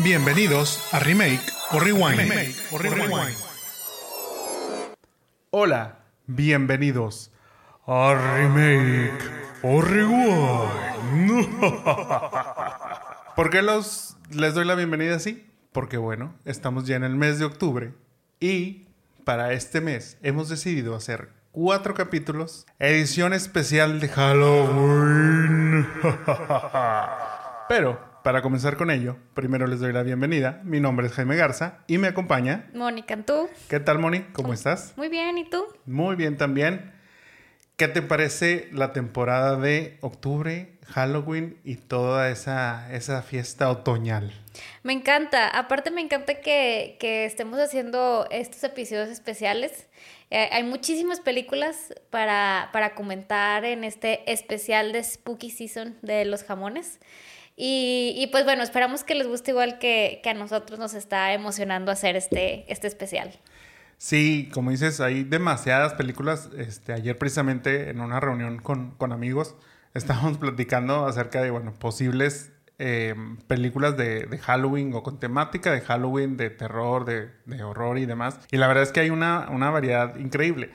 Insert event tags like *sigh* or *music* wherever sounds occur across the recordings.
Bienvenidos a Remake o Rewind. o Rewind. Hola, bienvenidos a Remake o Rewind. *laughs* ¿Por qué los, les doy la bienvenida así? Porque bueno, estamos ya en el mes de octubre y para este mes hemos decidido hacer cuatro capítulos, edición especial de Halloween. *laughs* Pero para comenzar con ello, primero les doy la bienvenida. Mi nombre es Jaime Garza y me acompaña Mónica, ¿tú? ¿Qué tal, Moni? ¿Cómo estás? Muy bien, ¿y tú? Muy bien también. ¿Qué te parece la temporada de octubre, Halloween y toda esa, esa fiesta otoñal? Me encanta. Aparte me encanta que, que estemos haciendo estos episodios especiales. Eh, hay muchísimas películas para, para comentar en este especial de Spooky Season de los jamones. Y, pues bueno, esperamos que les guste igual que, que, a nosotros nos está emocionando hacer este, este especial. Sí, como dices, hay demasiadas películas. Este, ayer precisamente en una reunión con, con amigos estábamos *laughs* platicando acerca de, bueno, posibles eh, películas de, de, Halloween o con temática de Halloween, de terror, de, de, horror y demás. Y la verdad es que hay una, una variedad increíble.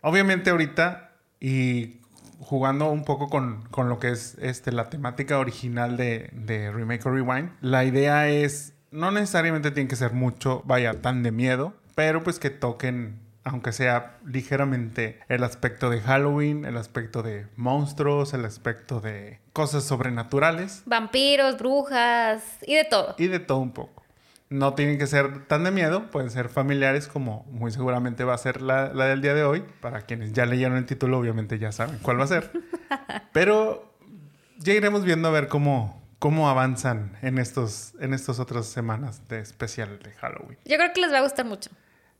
Obviamente ahorita, y jugando un poco con, con lo que es este, la temática original de, de Remake or Rewind, la idea es, no necesariamente tiene que ser mucho, vaya, tan de miedo, pero pues que toquen, aunque sea ligeramente, el aspecto de Halloween, el aspecto de monstruos, el aspecto de cosas sobrenaturales. Vampiros, brujas y de todo. Y de todo un poco. No tienen que ser tan de miedo, pueden ser familiares como muy seguramente va a ser la, la del día de hoy. Para quienes ya leyeron el título, obviamente ya saben cuál va a ser. *laughs* Pero ya iremos viendo a ver cómo, cómo avanzan en estos en estas otras semanas de especial de Halloween. Yo creo que les va a gustar mucho.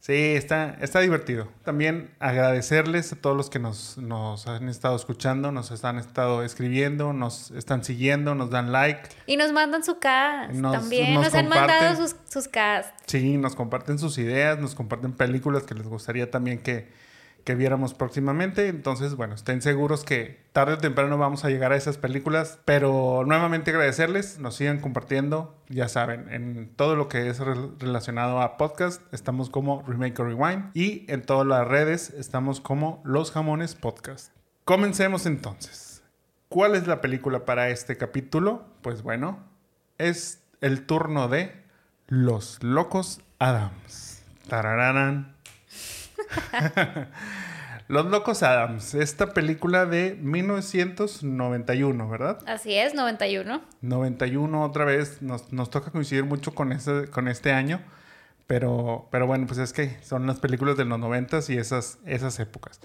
Sí, está, está divertido. También agradecerles a todos los que nos, nos han estado escuchando, nos han estado escribiendo, nos están siguiendo, nos dan like. Y nos mandan su cast nos, también. Nos, nos han mandado sus, sus cast. Sí, nos comparten sus ideas, nos comparten películas que les gustaría también que, que viéramos próximamente. Entonces, bueno, estén seguros que tarde o temprano vamos a llegar a esas películas. Pero nuevamente agradecerles, nos sigan compartiendo. Ya saben, en todo lo que es re relacionado a podcast, estamos como Remake or Rewind. Y en todas las redes estamos como Los Jamones Podcast. Comencemos entonces. ¿Cuál es la película para este capítulo? Pues bueno, es el turno de Los Locos Adams. Tararán. *laughs* Los Locos Adams, esta película de 1991, ¿verdad? Así es, 91. 91 otra vez, nos, nos toca coincidir mucho con, ese, con este año, pero, pero bueno, pues es que son las películas de los 90 y esas, esas épocas.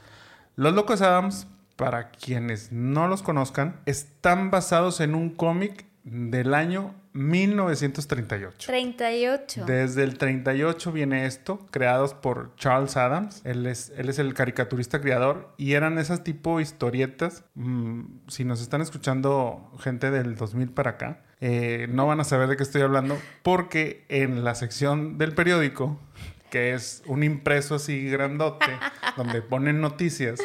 Los Locos Adams, para quienes no los conozcan, están basados en un cómic del año 1938. 38. Desde el 38 viene esto, creados por Charles Adams. Él es, él es el caricaturista creador y eran esas tipo historietas. Mmm, si nos están escuchando gente del 2000 para acá, eh, no van a saber de qué estoy hablando porque en la sección del periódico, que es un impreso así grandote, *laughs* donde ponen noticias,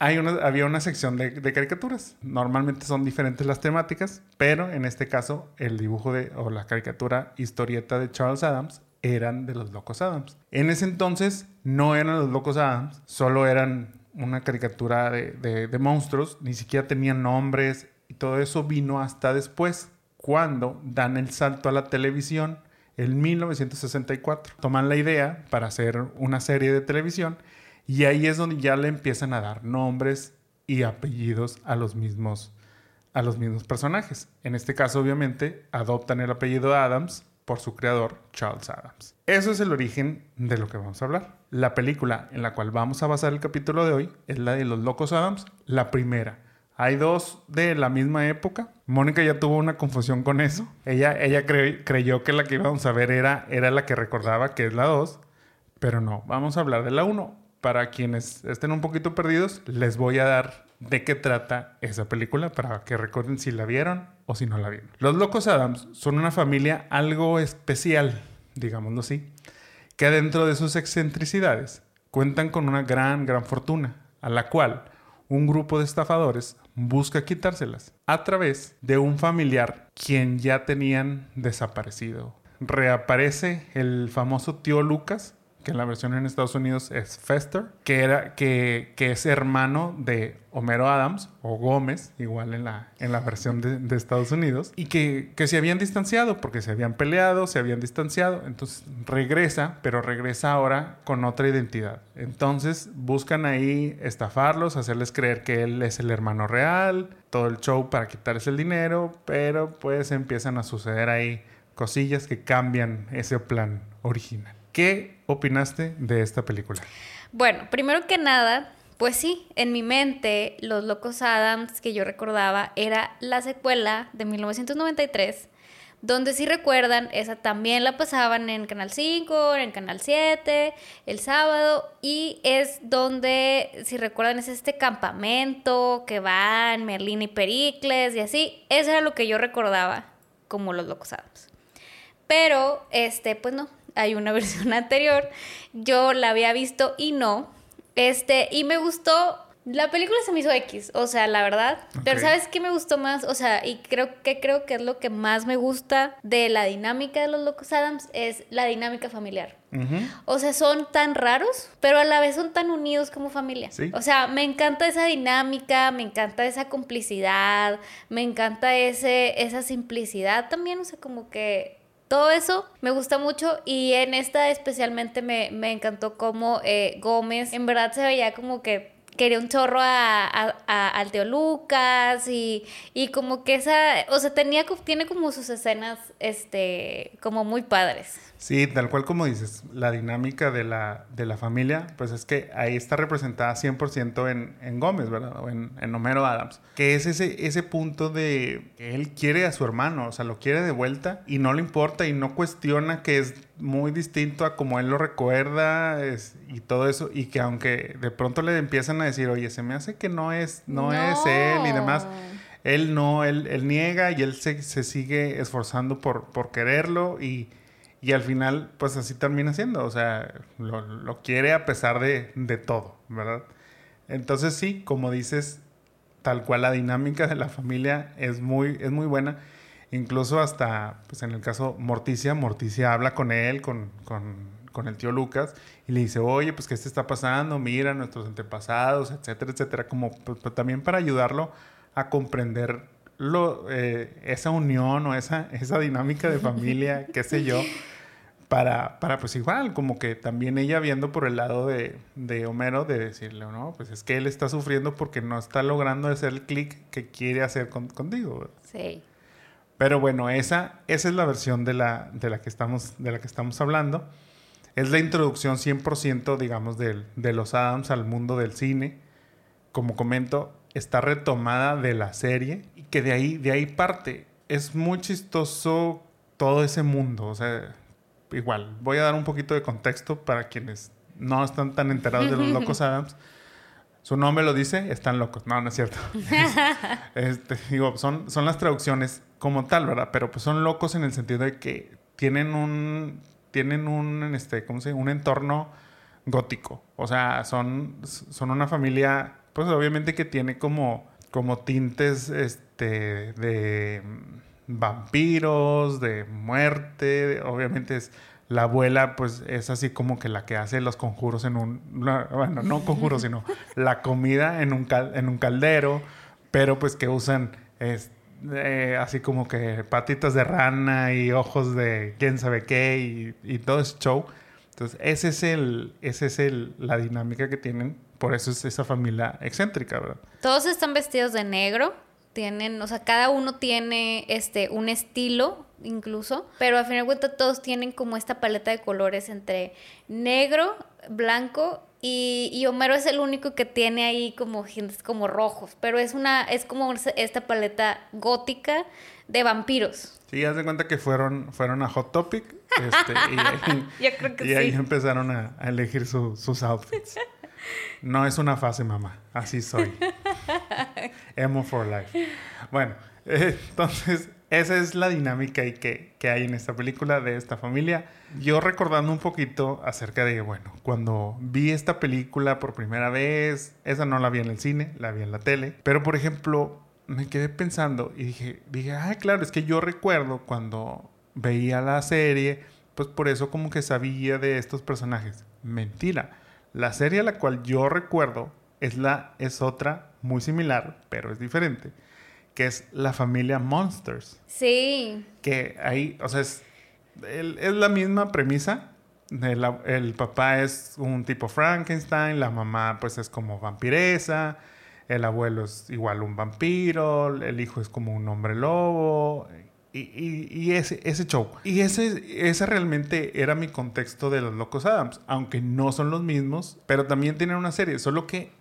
había una sección de, de, caricaturas. Normalmente son diferentes las temáticas, pero en este caso el dibujo de, o la caricatura historieta de Charles Adams eran de los Locos Adams. En ese entonces no eran los Locos Adams, solo eran una caricatura de, de, de monstruos, ni siquiera tenían nombres y todo eso vino hasta después, cuando dan el salto a la televisión en 1964. Toman la idea para hacer una serie de televisión y ahí es donde ya le empiezan a dar nombres y apellidos a los mismos, a los mismos personajes. En este caso, obviamente, adoptan el apellido Adams por su creador, Charles Adams. Eso es el origen de lo que vamos a hablar. La película en la cual vamos a basar el capítulo de hoy es la de Los Locos Adams, la primera. Hay dos de la misma época. Mónica ya tuvo una confusión con eso. Ella, ella cre creyó que la que íbamos a ver era, era la que recordaba, que es la 2. Pero no, vamos a hablar de la 1 para quienes estén un poquito perdidos, les voy a dar de qué trata esa película para que recuerden si la vieron o si no la vieron. Los Locos Adams son una familia algo especial, digámoslo así, que dentro de sus excentricidades cuentan con una gran, gran fortuna, a la cual un grupo de estafadores busca quitárselas. a través de un familiar quien ya tenían desaparecido. Reaparece el famoso tío Lucas, que en la versión en Estados Unidos es Fester, que, era, que, que es hermano de Homero Adams, o Gómez, igual en la, en la versión de, Estados Unidos, y que, que se habían distanciado, porque se habían peleado, se habían distanciado, entonces regresa, pero regresa ahora con otra identidad. Entonces buscan ahí estafarlos, hacerles creer que él es el hermano real, todo el show para quitarles el dinero, pero pues empiezan a suceder ahí cosillas que cambian ese plan original. ¿Qué opinaste de esta película? Bueno, primero que nada, pues sí, en mi mente, Los Locos Adams, que yo recordaba, era la secuela de 1993, donde si recuerdan, esa también la pasaban en Canal 5, en Canal 7, el sábado, y es donde, si recuerdan, es este campamento que van Merlín y Pericles y así, eso era lo que yo recordaba como Los Locos Adams. Pero, este, pues no, hay una *laughs* versión anterior. Yo la había visto y no. Este, y me gustó. La película se me hizo X, o sea, la verdad. Pero. ¿sabes qué me gustó más? O sea, y creo que creo que es lo que más me gusta de la dinámica de los Locos Adams es la dinámica familiar. O sea, son tan raros, pero a la vez son tan unidos como familia. Sí. O sea, me encanta esa dinámica, me encanta esa complicidad, me encanta ese, esa simplicidad también, o sea, como que todo eso me gusta mucho y en esta especialmente me, me encantó como eh, Gómez en verdad se veía como que quería un chorro a, a- al tío Lucas y, y como que esa, o sea, tenía, tiene como sus escenas, este, como muy padres. Sí, tal cual como dices, la dinámica de la, de la familia, pues es que ahí está representada 100% en, en Gómez, ¿verdad? O en, en Homero Adams, que es ese, ese punto de que él quiere a su hermano, o sea, lo quiere de vuelta y no le importa y no cuestiona que es muy distinto a como él lo recuerda es- y todo eso, y que aunque de pronto le empiezan a decir, oye, se me hace que no es, no, es él y demás. Él no, él, él niega y él se, se sigue esforzando por, por quererlo y, y al final pues así termina siendo, o sea, lo, lo quiere a pesar de, de todo, ¿verdad? Entonces sí, como dices, tal cual la dinámica de la familia es muy, es muy buena. Incluso hasta, pues en el caso Morticia, Morticia habla con él, con, con, con el tío Lucas, y le dice, oye, pues qué te está pasando, mira nuestros antepasados, etcétera, etcétera, como pues, pues, también para ayudarlo a comprender lo, eh, esa unión o esa, esa dinámica de familia, *laughs* qué sé yo, para, para pues igual, como que también ella viendo por el lado de, de Homero, de decirle, no, pues es que él está sufriendo porque no está logrando hacer el clic que quiere hacer con- contigo. Sí. Pero bueno, esa, esa es la versión de la, de, la que estamos, de la que estamos hablando. Es la introducción 100%, digamos, del- de los Adams al mundo del cine. Como comento, está retomada de la serie que de ahí, de ahí parte. Es muy chistoso todo ese mundo. O sea, igual, voy a dar un poquito de contexto para quienes no están tan enterados de los locos Adams. Su nombre lo dice, están locos. No, no es cierto. *laughs* Este, digo, son, son las traducciones como tal, ¿verdad? Pero pues son locos en el sentido de que tienen un, tienen un, este, ¿cómo se dice? Un entorno gótico. O sea, son, son una familia, pues obviamente que tiene como, como tintes, este, de mm, vampiros, de muerte, de- obviamente es... La abuela, pues, es así como que la que hace los conjuros en un... bueno, no conjuros, sino *laughs* la comida en un, cal- en un caldero, pero pues que usan es, eh, así como que patitas de rana y ojos de quién sabe qué y, y todo ese show. Entonces, ese es el, ese es el, la dinámica que tienen. Por eso es esa familia excéntrica, ¿verdad? Todos están vestidos de negro. Tienen, o sea, cada uno tiene este un estilo incluso, pero a fin de cuentas todos tienen como esta paleta de colores entre negro, blanco y, y Homero es el único que tiene ahí como hints como rojos, pero es una es como esta paleta gótica de vampiros. Sí, haz de cuenta que fueron, fueron a Hot Topic este, y, *laughs* ahí, Yo creo que y ahí sí. empezaron a, a elegir su- sus outfits. No es una fase, mamá. Así soy. *laughs* Emo for life. Bueno, *laughs* entonces esa es la dinámica y que, que hay en esta película de esta familia. Yo recordando un poquito acerca de, bueno, cuando vi esta película por primera vez, esa no la vi en el cine, la vi en la tele. Pero, por ejemplo, me quedé pensando y dije, dije, ah, claro, es que yo recuerdo cuando veía la serie, pues por eso como que sabía de estos personajes. Mentira. La serie a la cual yo recuerdo es la es otra muy similar, pero es diferente, que es la familia Monsters. Sí. Que ahí, o sea, es, es la misma premisa. El, el, papá es un tipo Frankenstein, la mamá pues es como vampiresa, el abuelo es igual un vampiro, el hijo es como un hombre lobo, y, y, ese, ese show. Y ese, ese realmente era mi contexto de los Locos Adams, aunque no son los mismos, pero también tienen una serie, solo que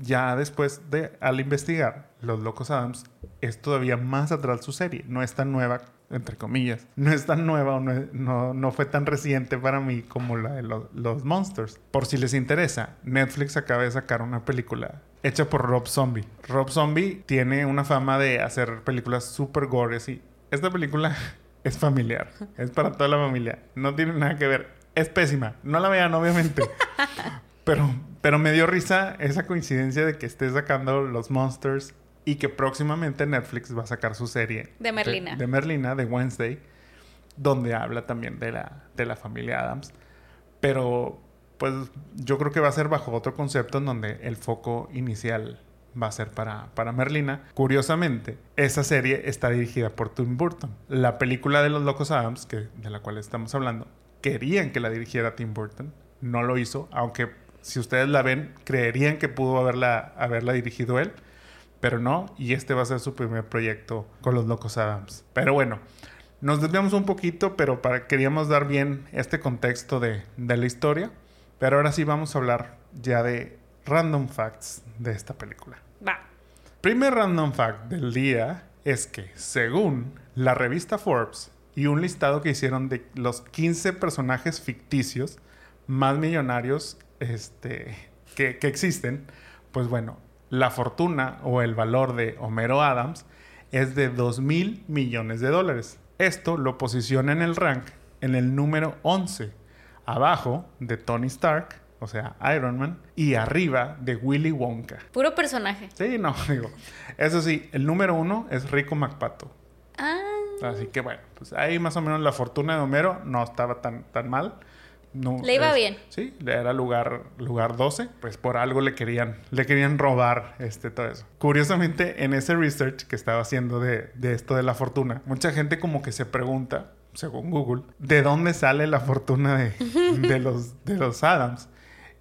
ya después de, al investigar, Los Locos Adams es todavía más atrás su serie, no es tan nueva, entre comillas, no es tan nueva o no, no, fue tan reciente para mí como la de los, los Monsters. Por si les interesa, Netflix acaba de sacar una película hecha por Rob Zombie. Rob Zombie tiene una fama de hacer películas super gore y esta película *laughs* es familiar, es para toda la familia, no tiene nada que ver, es pésima, no la vean obviamente, *laughs* pero, pero me dio risa esa coincidencia de que esté sacando los Monsters y que próximamente Netflix va a sacar su serie de Merlina, de, Merlina, de Wednesday, donde habla también de la, de la familia Adams, pero pues yo creo que va a ser bajo otro concepto en donde el foco inicial va a ser para, para Merlina. Curiosamente, esa serie está dirigida por Tim Burton. La película de los Locos Adams, que, de la cual estamos hablando, querían que la dirigiera Tim Burton. No lo hizo, aunque si ustedes la ven, creerían que pudo haberla, haberla dirigido él, pero no, y este va a ser su primer proyecto con los Locos Adams. Pero bueno, nos desviamos un poquito, pero para, queríamos dar bien este contexto de, de la historia. Pero ahora sí vamos a hablar ya de random facts de esta película. Va. Primer random fact del día es que, según la revista Forbes y un listado que hicieron de los 15 personajes ficticios más millonarios este, que, que existen, pues bueno, la fortuna o el valor de Homero Adams es de 2 mil millones de dólares. Esto lo posiciona en el rank en el número 11, abajo de Tony Stark, o sea, Iron Man, y arriba de Willy Wonka. Puro personaje. Sí, no, *laughs* digo. Eso sí, el número uno es Rico MacPato. Ah. Así que bueno, pues ahí más o menos la fortuna de Homero no estaba tan, tan mal. No, le iba es, bien. Sí, era lugar, lugar 12. Pues por algo le querían, le querían robar este, todo eso. Curiosamente, en ese research que estaba haciendo de, de esto de la fortuna, mucha gente como que se pregunta, según Google, ¿de dónde sale la fortuna de, *laughs* de, los, de los Adams?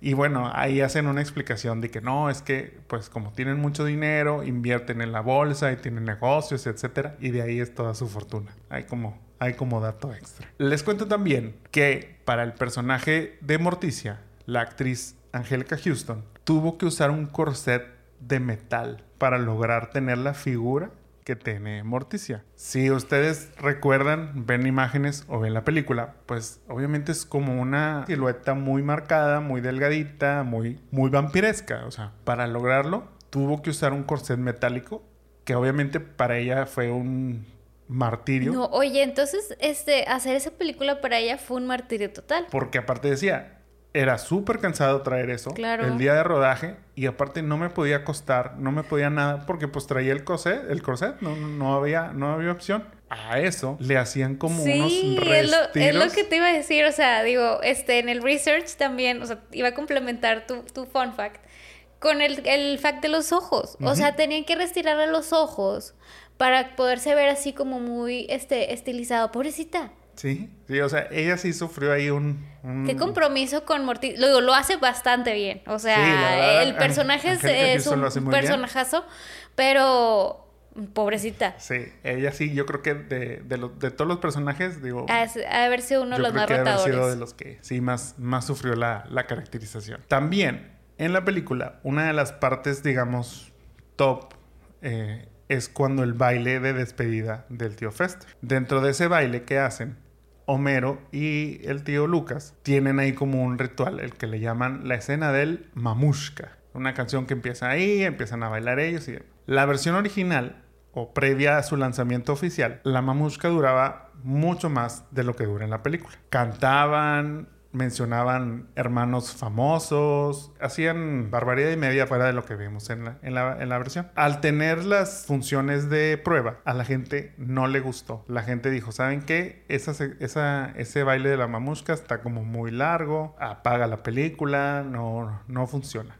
Y bueno, ahí hacen una explicación de que no, es que pues como tienen mucho dinero, invierten en la bolsa y tienen negocios, etcétera, y de ahí es toda su fortuna. Hay como hay como dato extra. Les cuento también que para el personaje de Morticia, la actriz Angélica Houston tuvo que usar un corset de metal para lograr tener la figura que tiene Morticia. Si ustedes recuerdan, ven imágenes o ven la película, pues obviamente es como una silueta muy marcada, muy delgadita, muy, muy vampiresca. O sea, para lograrlo tuvo que usar un corset metálico que obviamente para ella fue un martirio. No, oye, entonces este hacer esa película para ella fue un martirio total. Porque aparte decía, era súper cansado traer eso claro. el día de rodaje y aparte no me podía costar, no me podía nada porque pues traía el corset, el corset, no, no había no había opción. A eso le hacían como sí, unos es lo, es lo, que te iba a decir, o sea, digo, este en el research también, o sea, iba a complementar tu, tu fun fact con el, el fact de los ojos. Uh -huh. O sea, tenían que retirarle los ojos para poderse ver así como muy este estilizado, pobrecita. Sí, sí, o sea, ella sí sufrió ahí un... un... Qué compromiso con Morty. Luego, lo hace bastante bien. O sea, sí, verdad, el personaje es, es un personajazo, bien. pero pobrecita. Sí, ella sí, yo creo que de, de, lo, de todos los personajes, digo... Ha, ha haber sido uno de los más que retadores. Haber sido de los que sí más, más sufrió la, la caracterización. También, en la película, una de las partes, digamos, top... Eh, es cuando el baile de despedida del tío Fester. Dentro de ese baile que hacen, Homero y el tío Lucas tienen ahí como un ritual, el que le llaman la escena del mamushka. Una canción que empieza ahí, empiezan a bailar ellos y la versión original o previa a su lanzamiento oficial, la mamushka duraba mucho más de lo que dura en la película. Cantaban, mencionaban hermanos famosos, hacían barbaridad y media fuera de lo que vimos en la, en la, en la versión. Al tener las funciones de prueba, a la gente no le gustó. La gente dijo, ¿saben qué? Esa, esa, ese baile de la mamusca está como muy largo, apaga la película, no, no funciona.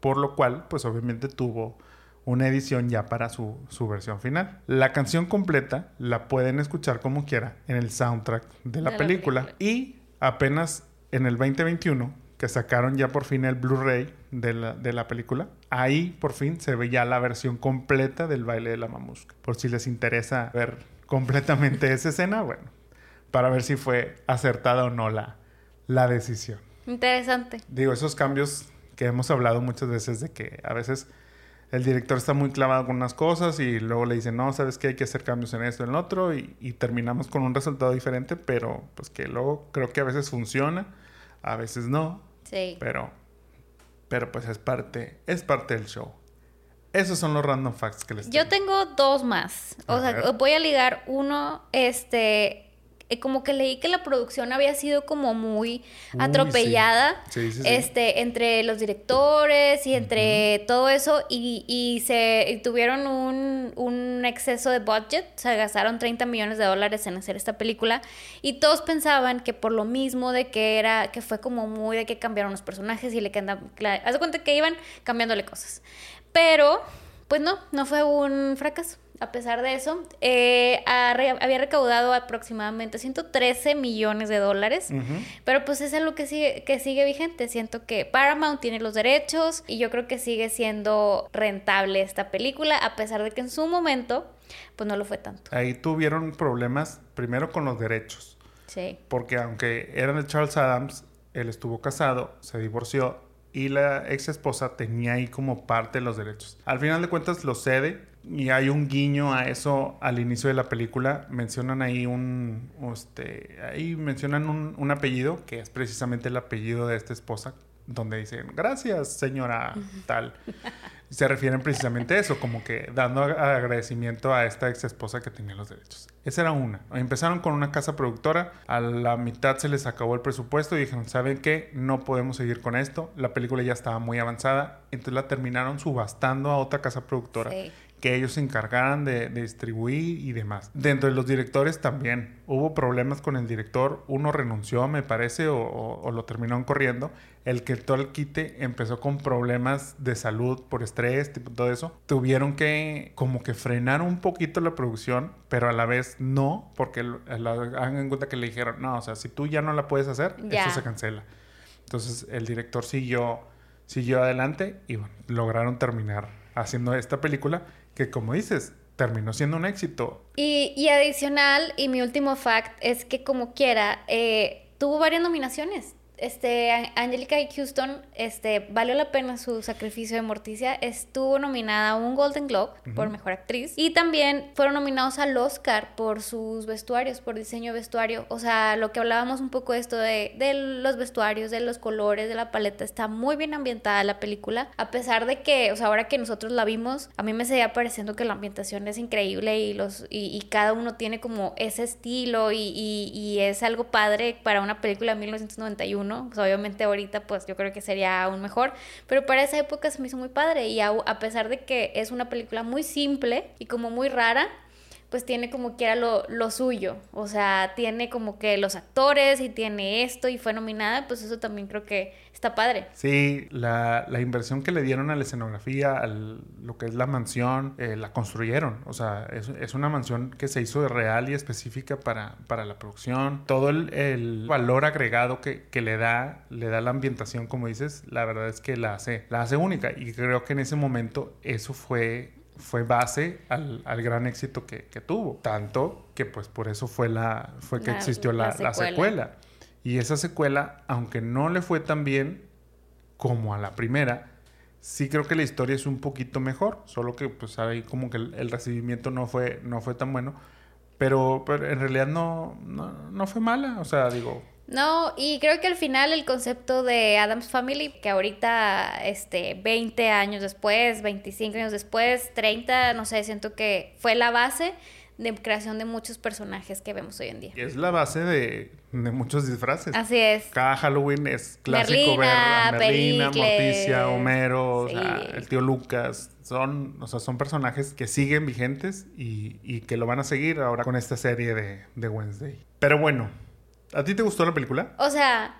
Por lo cual, pues obviamente tuvo una edición ya para su, su, versión final. La canción completa la pueden escuchar como quiera en el soundtrack de la, de película. la película. Y apenas en el 2021, que sacaron ya por fin el Blu-ray de la, de la, película, ahí por fin se ve ya la versión completa del baile de la mamusca. Por si les interesa ver completamente esa escena, bueno, para ver si fue acertada o no la, la decisión. Interesante. Digo, esos cambios que hemos hablado muchas veces de que a veces el director está muy clavado con unas cosas y luego le dicen, no, sabes que hay que hacer cambios en esto, en lo otro, y, y, terminamos con un resultado diferente, pero pues que luego creo que a veces funciona, a veces no. Sí. Pero, pero pues es parte, es parte del show. Esos son los random facts que les Yo tengo dos más. O a sea, ver. voy a ligar uno, este, como que leí que la producción había sido como muy Uy, atropellada sí. Sí, sí, este entre los directores y entre uh -huh. todo eso y, y se y tuvieron un, un, exceso de budget o sea gastaron 30 millones de dólares en hacer esta película y todos pensaban que por lo mismo de que era que fue como muy de que cambiaron los personajes y le quedan haz de cuenta que iban cambiándole cosas pero pues no no fue un fracaso a pesar de eso, eh, había recaudado aproximadamente 113 millones de dólares, uh -huh. pero pues es algo que sigue, que sigue vigente. Siento que Paramount tiene los derechos y yo creo que sigue siendo rentable esta película, a pesar de que en su momento, pues no lo fue tanto. Ahí tuvieron problemas primero con los derechos. Sí. Porque aunque eran de Charles Adams, él estuvo casado, se divorció y la ex esposa tenía ahí como parte de los derechos. Al final de cuentas lo cede y hay un guiño a eso al inicio de la película. Mencionan ahí un, este, ahí mencionan un, un apellido que es precisamente el apellido de esta esposa, donde dicen gracias señora tal. Se refieren precisamente a eso, como que dando agradecimiento a esta ex esposa que tenía los derechos. Esa era una. Empezaron con una casa productora, a la mitad se les acabó el presupuesto y dijeron, ¿saben qué? No podemos seguir con esto. La película ya estaba muy avanzada, entonces la terminaron subastando a otra casa productora. Sí que ellos se encargaran de, de, distribuir y demás. Dentro de los directores también hubo problemas con el director. Uno renunció, me parece, o, o, o lo terminaron corriendo. El que todo el quite empezó con problemas de salud por estrés, tipo todo eso. Tuvieron que como que frenar un poquito la producción, pero a la vez no, porque hagan en cuenta que le dijeron, no, o sea, si tú ya no la puedes hacer, ya. eso se cancela. Entonces el director siguió, siguió adelante y bueno, lograron terminar haciendo esta película que como dices, terminó siendo un éxito. Y, y adicional, y mi último fact es que como quiera, eh, tuvo varias nominaciones. Este, Angelica Houston, este, valió la pena su sacrificio de Morticia. Estuvo nominada a un Golden Globe uh -huh. por Mejor Actriz. Y también fueron nominados al Oscar por sus vestuarios, por diseño de vestuario. O sea, lo que hablábamos un poco de esto de, de los vestuarios, de los colores, de la paleta. Está muy bien ambientada la película. A pesar de que, o sea, ahora que nosotros la vimos, a mí me seguía pareciendo que la ambientación es increíble y, los, y, y cada uno tiene como ese estilo y, y, y es algo padre para una película de 1991 obviamente ahorita pues yo creo que sería aún mejor, pero para esa época se me hizo muy padre y a pesar de que es una película muy simple y como muy rara, pues tiene como que era lo, lo, suyo. O sea, tiene como que los actores y tiene esto y fue nominada, pues eso también creo que está padre. Sí, la, la inversión que le dieron a la escenografía, a lo que es la mansión, eh, la construyeron. O sea, es, es, una mansión que se hizo real y específica para, para la producción. Todo el, el valor agregado que, que, le da, le da la ambientación, como dices, la verdad es que la hace, la hace única. Y creo que en ese momento eso fue fue base al, al gran éxito que, que, tuvo. Tanto que pues por eso fue, la, fue que la, existió la, la, secuela. la, secuela. Y esa secuela, aunque no le fue tan bien como a la primera, sí creo que la historia es un poquito mejor. Solo que pues ahí como que el, el recibimiento no fue, no fue tan bueno. Pero, pero en realidad no, no, no fue mala. O sea, digo, no, y creo que al final el concepto de Adams Family, que ahorita, este, 20 años después, 25 años después, 30, no sé, siento que fue la base de creación de muchos personajes que vemos hoy en día. Es la base de, de muchos disfraces. Así es. Cada Halloween es clásico ver a Merlina, Merlina. Morticia, Homero, o Sí. sea, el tío Lucas. Son, o sea, son personajes que siguen vigentes y, y que lo van a seguir ahora con esta serie de, de Wednesday. Pero bueno, ¿a ti te gustó la película? O sea,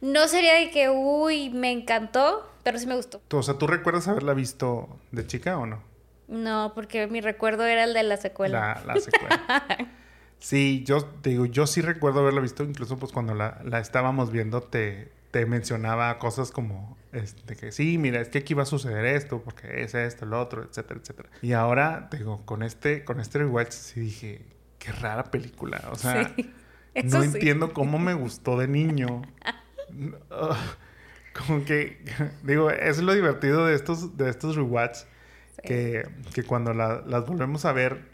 no sería de que, uy, me encantó, pero sí me gustó. Tú- O sea, ¿tú recuerdas haberla visto de chica o no? No, porque mi recuerdo era el de la secuela. La, la secuela. *laughs* sí, yo te digo, yo sí recuerdo haberla visto, incluso pues cuando la, la estábamos viendo te, te mencionaba cosas como este que sí, mira, es que aquí va a suceder esto, porque es esto, el otro, etcétera, etcétera. Y ahora, te digo, con este, con este rewatch sí dije, qué rara película. O sea, Sí, eso no sí. entiendo cómo me gustó de niño. *laughs* Como que, digo, es lo divertido de estos, de estos rewatch que, que cuando la- las volvemos a ver,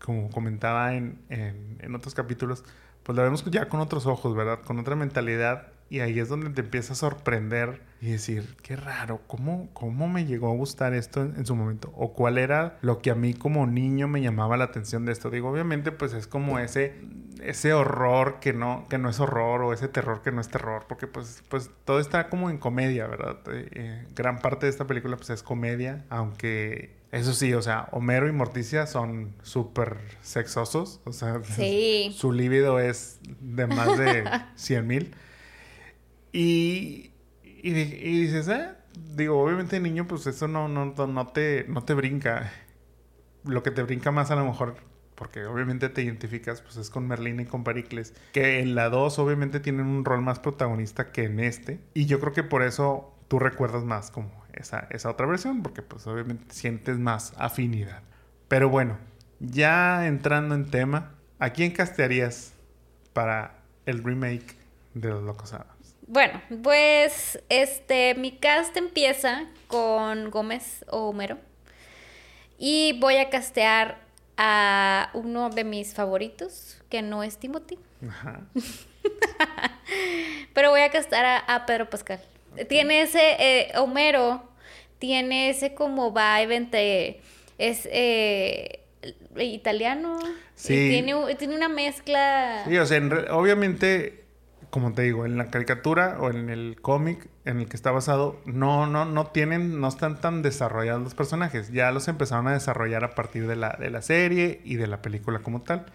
como comentaba en, en, en otros capítulos, pues la vemos ya con otros ojos, ¿verdad? Con otra mentalidad. Y ahí es donde te empieza a sorprender y decir, qué raro, ¿cómo, cómo me llegó a gustar esto en, en su momento? ¿O cuál era lo que a mí como niño me llamaba la atención de esto? Digo, obviamente, pues es como ese, ese horror que no, que no es horror o ese terror que no es terror, porque pues, pues todo está como en comedia, ¿verdad? Eh, eh, gran parte de esta película pues es comedia, aunque eso sí, o sea, Homero y Morticia son súper sexosos, o sea, Sí. *laughs* su líbido es de más de *laughs* 100 mil. Y, y, y dices, eh, digo, obviamente niño, pues eso no, no, no, no te, no te brinca. Lo que te brinca más a lo mejor, porque obviamente te identificas, pues es con Merlina y con Pericles, que en la 2 obviamente tienen un rol más protagonista que en este. Y yo creo que por eso tú recuerdas más como esa, esa otra versión, porque pues obviamente sientes más afinidad. Pero bueno, ya entrando en tema, ¿a quién castearías para el remake de Los Locos Adams? Bueno, pues este, mi cast empieza con Gómez o Homero. Y voy a castear a uno de mis favoritos, que no es Timothy. Ajá. *laughs* Pero voy a castear a, a Pedro Pascal. Tiene ese, eh, Homero, tiene ese como vibe entre, es eh, italiano. Sí. y tiene, tiene una mezcla. Sí, o sea, obviamente, como te digo, en la caricatura o en el cómic en el que está basado, no, no, no tienen, no están tan desarrollados los personajes. Ya los empezaron a desarrollar a partir de la, de la serie y de la película como tal.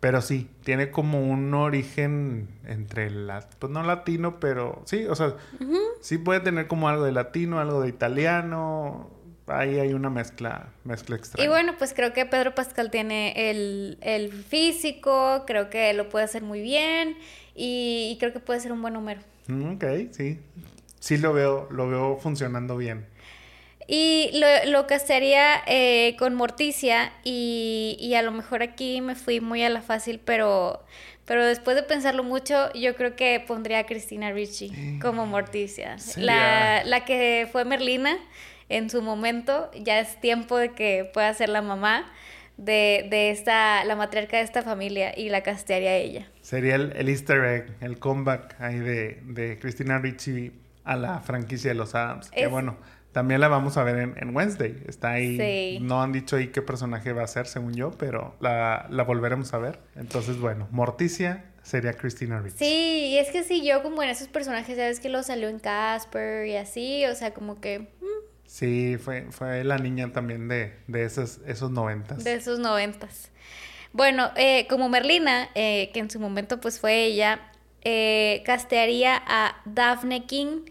Pero sí, tiene como un origen entre la, pues no latino, pero sí, o sea, sí puede tener como algo de latino, algo de italiano. Ahí hay una mezcla, mezcla extraña. Y bueno, pues creo que Pedro Pascal tiene el, el físico, creo que lo puede hacer muy bien y, y creo que puede ser un buen Homero. Mm, Ok, sí. Sí lo veo, lo veo funcionando bien. Y lo, lo castearía eh, con Morticia y, y a lo mejor aquí me fui muy a la fácil, pero, pero después de pensarlo mucho, yo creo que pondría a Cristina Ricci como Morticia. La, la que fue Merlina en su momento, ya es tiempo de que pueda ser la mamá de, de esta, la matriarca de esta familia y la castearía a ella. Sería el, el easter egg, el comeback ahí de, de Christina Ricci a la franquicia de los Adams. Que Es- bueno, también la vamos a ver en, en Wednesday. Está ahí. Sí. No han dicho ahí qué personaje va a ser, según yo, pero la, la volveremos a ver. Entonces, bueno, Morticia sería Christina Ricci. Sí, y es que sí, yo como en esos personajes, sabes que lo salió en Casper y así, o sea, como que... Sí, fue, fue la niña también de, de esos, esos noventas. De esos noventas. Bueno, eh, como Merlina, eh, que en su momento pues fue ella, eh, castearía a Daphne King,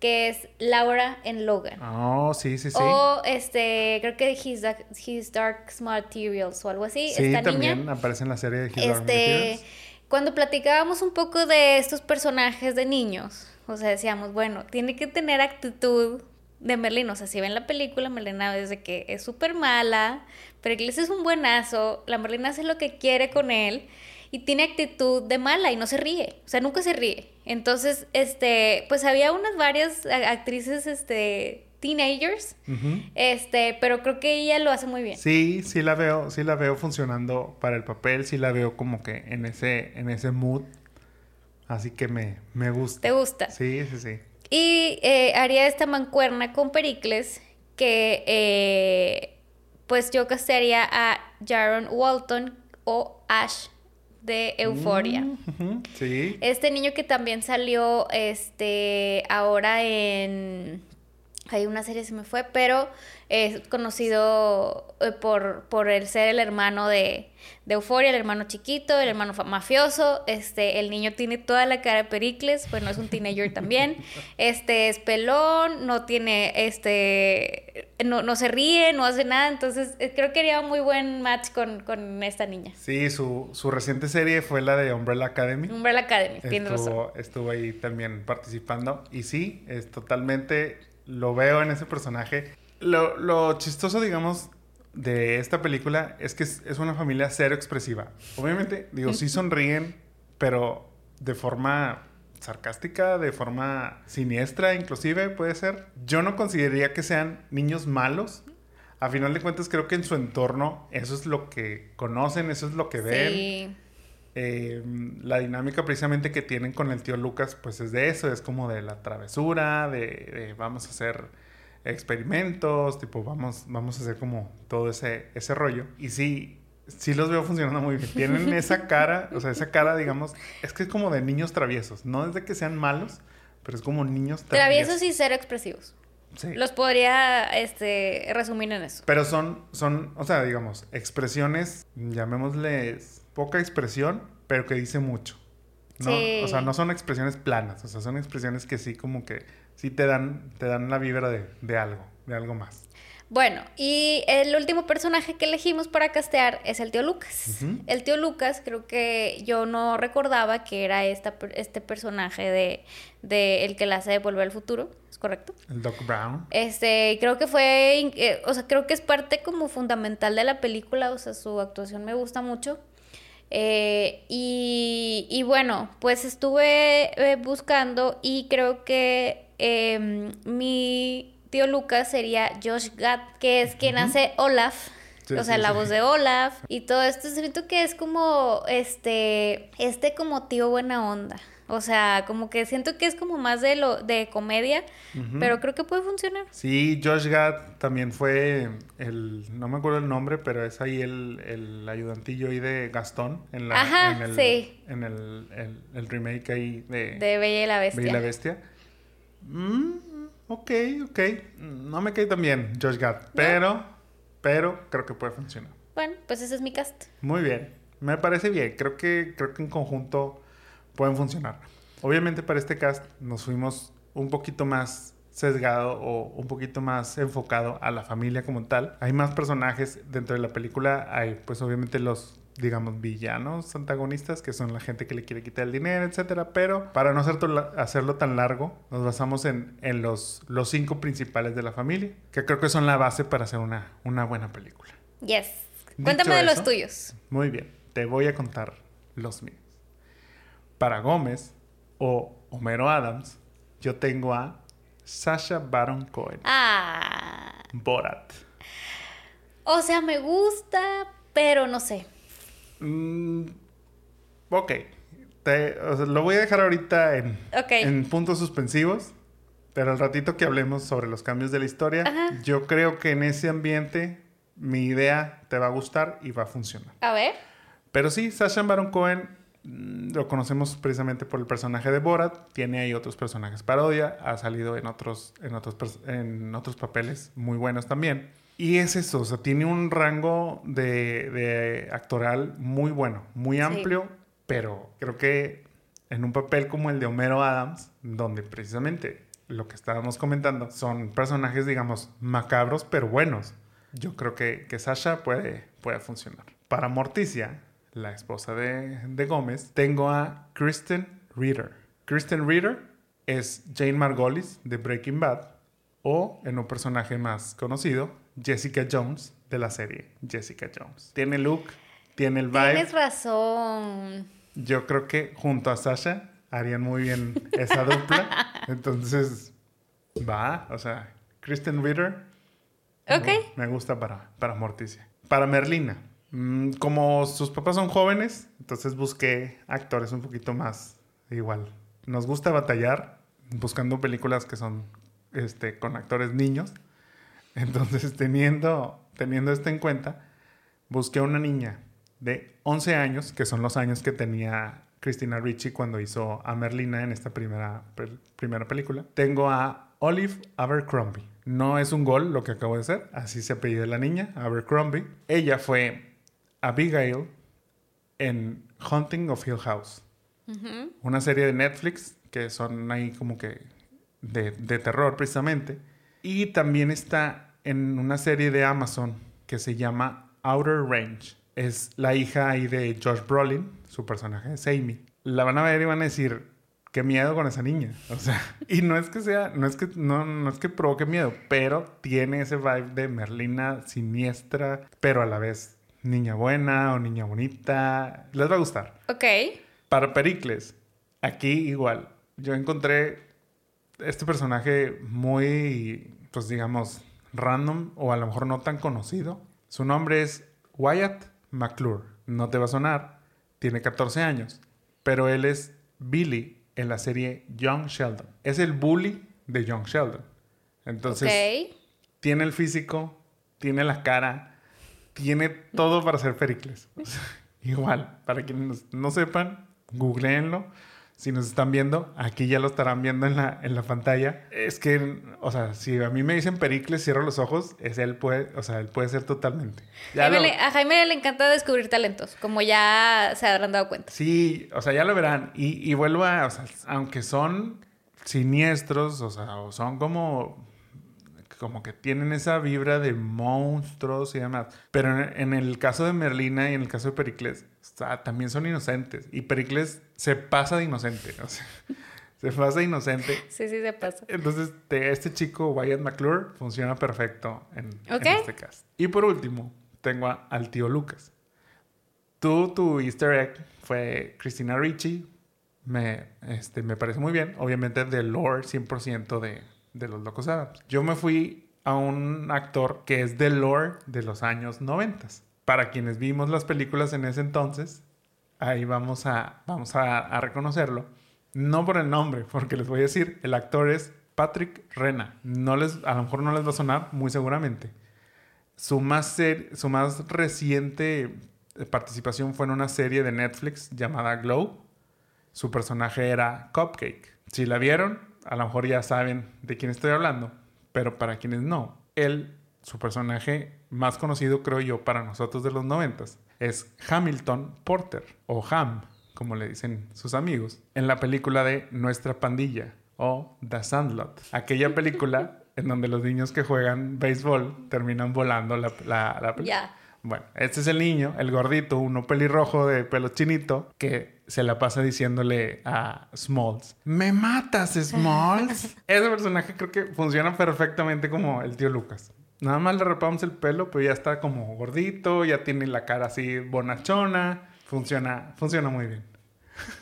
que es Laura en Logan. Oh, sí, sí, sí. O este, creo que His, Dark- His Dark Materials o algo así. sí, Esta también niña. aparece en la serie de His Dark Este, Materials. cuando platicábamos un poco de estos personajes de niños, o sea, decíamos, bueno, tiene que tener actitud de Merlin. O sea, si ven la película, Merlina desde que es súper mala, pero Iglesia es un buenazo, la Merlina hace lo que quiere con él y tiene actitud de mala y no se ríe, o sea, nunca se ríe. Entonces, este, pues había unas varias actrices, este, teenagers, este, pero creo que ella lo hace muy bien. Sí, sí la veo, sí la veo funcionando para el papel, sí la veo como que en ese, en ese mood. Así que me, me gusta. ¿Te gusta? Sí, sí, sí. Y eh, haría esta mancuerna con Pericles que eh, pues yo castearía a Jaron Walton o Ash de Euphoria. Ujú, Sí. Este niño que también salió este ahora en hay una serie se me fue, pero es conocido eh, por, por el ser el hermano de, de Euforia, el hermano chiquito, el hermano mafioso. Este, el niño tiene toda la cara de Pericles, bueno, es un teenager *laughs* también. Este es pelón, no tiene, este, no, no se ríe, no hace nada. Entonces, eh, creo que haría un muy buen match con, con esta niña. Sí, su, su reciente serie fue la de Umbrella Academy. Umbrella Academy, tienes razón. Estuvo, estuvo ahí también participando. Y sí, es totalmente. Lo veo en ese personaje. Lo, lo chistoso, digamos, de esta película es que es, es una familia cero expresiva. Obviamente, digo, sí sonríen, pero de forma sarcástica, de forma siniestra, inclusive puede ser. Yo no consideraría que sean niños malos. A final de cuentas, creo que en su entorno eso es lo que conocen, eso es lo que ven. Sí. Eh, la dinámica precisamente que tienen con el tío Lucas, pues es de eso, es como de la travesura, de, de vamos a hacer experimentos, tipo vamos, vamos a hacer como todo ese, ese rollo. Y sí, sí los veo funcionando muy bien. Tienen *laughs* esa cara, o sea, esa cara, digamos, es que es como de niños traviesos, no es de que sean malos, pero es como niños traviesos. Traviesos y cero expresivos. Sí. Los podría este, resumir en eso. Pero son, son, o sea, digamos, expresiones, llamémosles poca expresión, pero que dice mucho. ¿no? Sí. O sea, no son expresiones planas, o sea, son expresiones que sí como que sí te dan, te dan la vibra de, de algo, de algo más. Bueno, y el último personaje que elegimos para castear es el tío Lucas. El tío Lucas, creo que yo no recordaba que era esta, este personaje de, de el que la hace de Volver al Futuro, ¿es correcto? El Doc Brown. Este, creo que fue, eh, o sea, creo que es parte como fundamental de la película, o sea, su actuación me gusta mucho. Eh, y, y bueno, pues estuve eh, buscando y creo que em, mi tío Lucas sería Josh Gad, que es quien hace Olaf. Sí, o sea, sí, la sí. voz de Olaf y todo esto. Siento que es como este, este como tío buena onda. O sea, como que siento que es como más de lo de comedia, pero creo que puede funcionar. Sí, Josh Gad también fue el, no me acuerdo el nombre, pero es ahí el, el ayudantillo ahí de Gastón en la, Ajá, en el, sí. en el, el- el remake ahí de, De Bella y la Bestia. Bella y la Bestia. Mm, ok, ok. No me cae tan bien Josh Gad, pero, pero creo que puede funcionar. Bueno, pues ese es mi cast. Muy bien, me parece bien. Creo que, creo que en conjunto pueden funcionar. Obviamente para este cast nos fuimos un poquito más sesgado o un poquito más enfocado a la familia como tal. Hay más personajes dentro de la película. Hay pues obviamente los digamos villanos antagonistas que son la gente que le quiere quitar el dinero, etcétera, pero para no hacerlo tan largo, nos basamos en, en los, los cinco principales de la familia, que creo que son la base para hacer una, una buena película. Yes. Dicho Cuéntame de los tuyos. Muy bien, te voy a contar los míos. Para Gómez o Homero Adams, yo tengo a Sasha Baron Cohen, Ah. Borat. O sea, me gusta, pero no sé. Mm, ok, te- o sea, lo voy a dejar ahorita en, puntos suspensivos, pero al ratito que hablemos sobre los cambios de la historia, Ajá. yo creo que en ese ambiente mi idea te va a gustar y va a funcionar. A ver. Pero sí, Sacha Baron Cohen lo conocemos precisamente por el personaje de Borat. Tiene ahí otros personajes parodia. Ha salido en otros, en otros, en otros papeles muy buenos también. Y es eso, o sea, tiene un rango de, de actoral muy bueno, muy amplio, pero creo que en un papel como el de Homero Adams, donde precisamente lo que estábamos comentando son personajes, digamos, macabros, pero buenos. Yo creo que, que Sasha puede, puede funcionar. Para Morticia, la esposa de, de Gómez, tengo a Kristen Ritter. Kristen Ritter es Jane Margolis de Breaking Bad o en un personaje más conocido, Jessica Jones de la serie Jessica Jones. Tiene look, tiene el vibe. Tienes razón. Yo creo que junto a Sasha harían muy bien esa dupla. *laughs* Entonces, va, o sea, Kristen Ritter. Ok. Me gusta para, para Morticia. Para Merlina. Mm, como sus papás son jóvenes, entonces busqué actores un poquito más igual. Nos gusta batallar buscando películas que son este, con actores niños. *laughs* Entonces, teniendo, teniendo esto en cuenta, busqué a una niña de 11 años, que son los años que tenía Christina Ricci cuando hizo a Merlina en esta primera, primera película. Tengo a Olive Abercrombie. No es un gol lo que acabo de hacer, así se apellida la niña, Abercrombie. Ella fue Abigail en Hunting of Hill House, una serie de Netflix que son ahí como que de, de terror precisamente. Y también está en una serie de Amazon que se llama Outer Range. Es la hija ahí de Josh Brolin, su personaje es Amy. La van a ver y van a decir, qué miedo con esa niña. *laughs* O sea, y no es que sea, no es que, no, no es que provoque miedo, pero tiene ese vibe de Merlina siniestra, pero a la vez niña buena o niña bonita. Les va a gustar. Ok. Para Pericles, aquí igual, yo encontré este personaje muy, pues digamos, random o a lo mejor no tan conocido. Su nombre es Wyatt McClure. No te va a sonar, tiene 14 años, pero él es Billy en la serie Young Sheldon. Es el bully de Young Sheldon. Entonces, tiene el físico, tiene la cara, tiene todo para ser Pericles. O *laughs* sea, igual, para quienes no sepan, googleenlo. Si nos están viendo, aquí ya lo estarán viendo en la, en la pantalla. Es que, o sea, si a mí me dicen Pericles, cierro los ojos, es él puede, o sea, él puede ser totalmente. Ya Jaime lo- le- a Jaime le encanta descubrir talentos, como ya se habrán dado cuenta. Sí, o sea, ya lo verán. Y, y vuelvo a, o sea, aunque son siniestros, o sea, o son como, como que tienen esa vibra de monstruos y demás. Pero en, el caso de Merlina y en el caso de Pericles, sea, también son inocentes. Y Pericles se pasa de inocente, o sea, *laughs* se pasa de inocente. Sí, sí, se pasa. Entonces, este chico, Wyatt McClure, funciona perfecto en, este cast. Y por último, tengo a- al tío Lucas. Tú, tu easter egg fue Christina Ricci. Me, este, me parece muy bien. Obviamente del lore 100% de, de Los Locos Adams. Yo me fui a un actor que es del lore de los años 90. Para quienes vimos las películas en ese entonces, ahí vamos a, vamos a, a reconocerlo. No por el nombre, porque les voy a decir, el actor es Patrick Rena. No les, a lo mejor no les va a sonar, muy seguramente. Su más, ser- su más reciente eh, participación fue en una serie de Netflix llamada Glow. Su personaje era Cupcake. Si la vieron, a lo mejor ya saben de quién estoy hablando, pero para quienes no, él, su personaje más conocido, creo yo, para nosotros de los noventas, es Hamilton Porter, o Ham, como le dicen sus amigos, en la película de Nuestra Pandilla, o The Sandlot. Aquella película *laughs* en donde los niños que juegan béisbol terminan volando la, la, la película. Bueno, este es el niño, el gordito, uno pelirrojo de pelo chinito, que se la pasa diciéndole a Smalls, ¿me matas, Smalls? *laughs* Ese personaje creo que funciona perfectamente como el tío Lucas. Nada más le rapamos el pelo, pero ya está como gordito, ya tiene la cara así bonachona. Funciona, funciona muy bien.